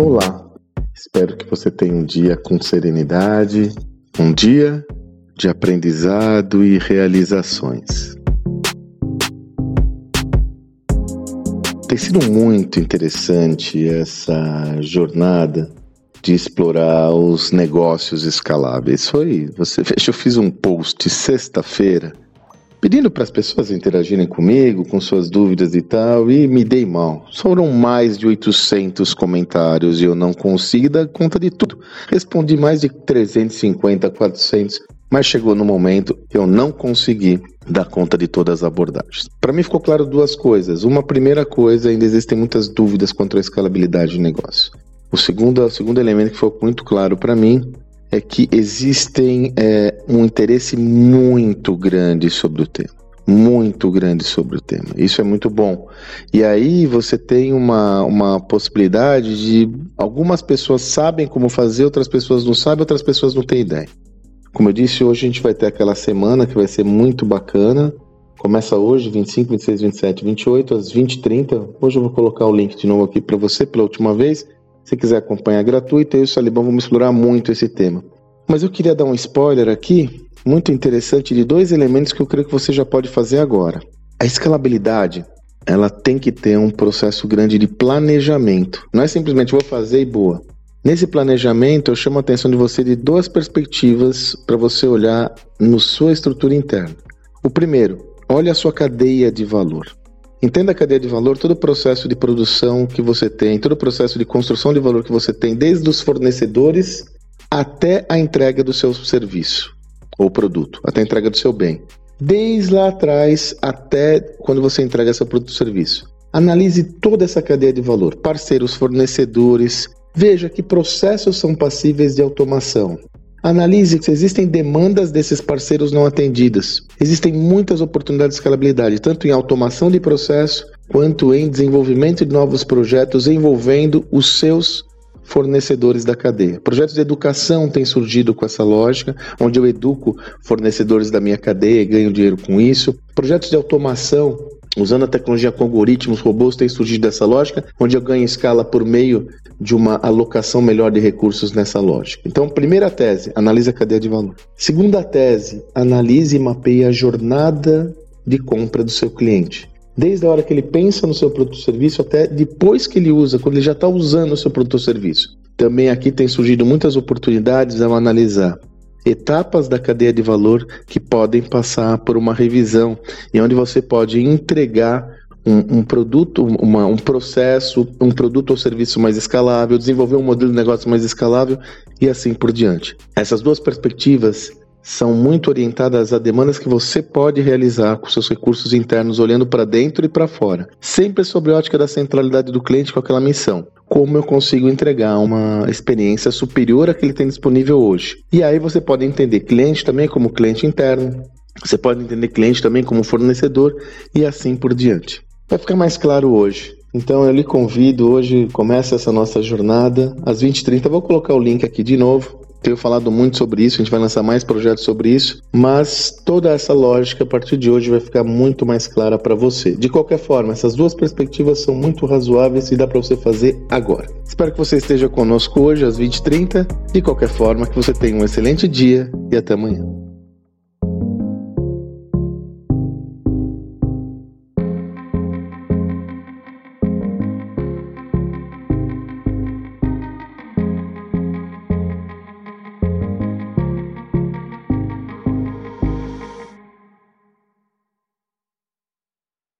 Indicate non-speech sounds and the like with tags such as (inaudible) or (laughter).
Olá, espero que você tenha um dia com serenidade, um dia de aprendizado e realizações. Tem sido muito interessante essa jornada de explorar os negócios escaláveis. Foi, você veja, (laughs) eu fiz um post sexta-feira pedindo para as pessoas interagirem comigo, com suas dúvidas e tal, e me dei mal. Foram mais de 800 comentários e eu não consigo dar conta de tudo. Respondi mais de 350, 400, mas chegou no momento que eu não consegui dar conta de todas as abordagens. Para mim ficou claro duas coisas. Uma primeira coisa, ainda existem muitas dúvidas quanto à escalabilidade de negócio. O segundo, o segundo elemento que foi muito claro para mim é que existem é, um interesse muito grande sobre o tema. Muito grande sobre o tema. Isso é muito bom. E aí você tem uma, uma possibilidade de. Algumas pessoas sabem como fazer, outras pessoas não sabem, outras pessoas não têm ideia. Como eu disse, hoje a gente vai ter aquela semana que vai ser muito bacana. Começa hoje, 25, 26, 27, 28, às 20h30. Hoje eu vou colocar o link de novo aqui para você pela última vez. Se quiser acompanhar gratuito, eu e o Salibão vamos explorar muito esse tema. Mas eu queria dar um spoiler aqui, muito interessante, de dois elementos que eu creio que você já pode fazer agora. A escalabilidade, ela tem que ter um processo grande de planejamento. Não é simplesmente vou fazer e boa. Nesse planejamento, eu chamo a atenção de você de duas perspectivas para você olhar na sua estrutura interna. O primeiro, olhe a sua cadeia de valor. Entenda a cadeia de valor, todo o processo de produção que você tem, todo o processo de construção de valor que você tem, desde os fornecedores até a entrega do seu serviço ou produto, até a entrega do seu bem. Desde lá atrás até quando você entrega seu produto ou serviço. Analise toda essa cadeia de valor, parceiros, fornecedores, veja que processos são passíveis de automação. Analise se existem demandas desses parceiros não atendidas. Existem muitas oportunidades de escalabilidade, tanto em automação de processo, quanto em desenvolvimento de novos projetos envolvendo os seus fornecedores da cadeia. Projetos de educação têm surgido com essa lógica, onde eu educo fornecedores da minha cadeia e ganho dinheiro com isso. Projetos de automação Usando a tecnologia com algoritmos, robôs têm surgido dessa lógica, onde eu ganho escala por meio de uma alocação melhor de recursos nessa lógica. Então, primeira tese, analise a cadeia de valor. Segunda tese, analise e mapeie a jornada de compra do seu cliente. Desde a hora que ele pensa no seu produto ou serviço até depois que ele usa, quando ele já está usando o seu produto ou serviço. Também aqui tem surgido muitas oportunidades ao analisar etapas da cadeia de valor que podem passar por uma revisão e onde você pode entregar um, um produto, uma, um processo, um produto ou serviço mais escalável, desenvolver um modelo de negócio mais escalável e assim por diante. Essas duas perspectivas são muito orientadas a demandas que você pode realizar com seus recursos internos, olhando para dentro e para fora, sempre sob a ótica da centralidade do cliente com aquela missão como eu consigo entregar uma experiência superior à que ele tem disponível hoje. E aí você pode entender cliente também como cliente interno, você pode entender cliente também como fornecedor e assim por diante. Vai ficar mais claro hoje. Então eu lhe convido, hoje começa essa nossa jornada às 20h30. Vou colocar o link aqui de novo tenho falado muito sobre isso, a gente vai lançar mais projetos sobre isso, mas toda essa lógica a partir de hoje vai ficar muito mais clara para você. De qualquer forma, essas duas perspectivas são muito razoáveis e dá para você fazer agora. Espero que você esteja conosco hoje às 20h30. De qualquer forma, que você tenha um excelente dia e até amanhã.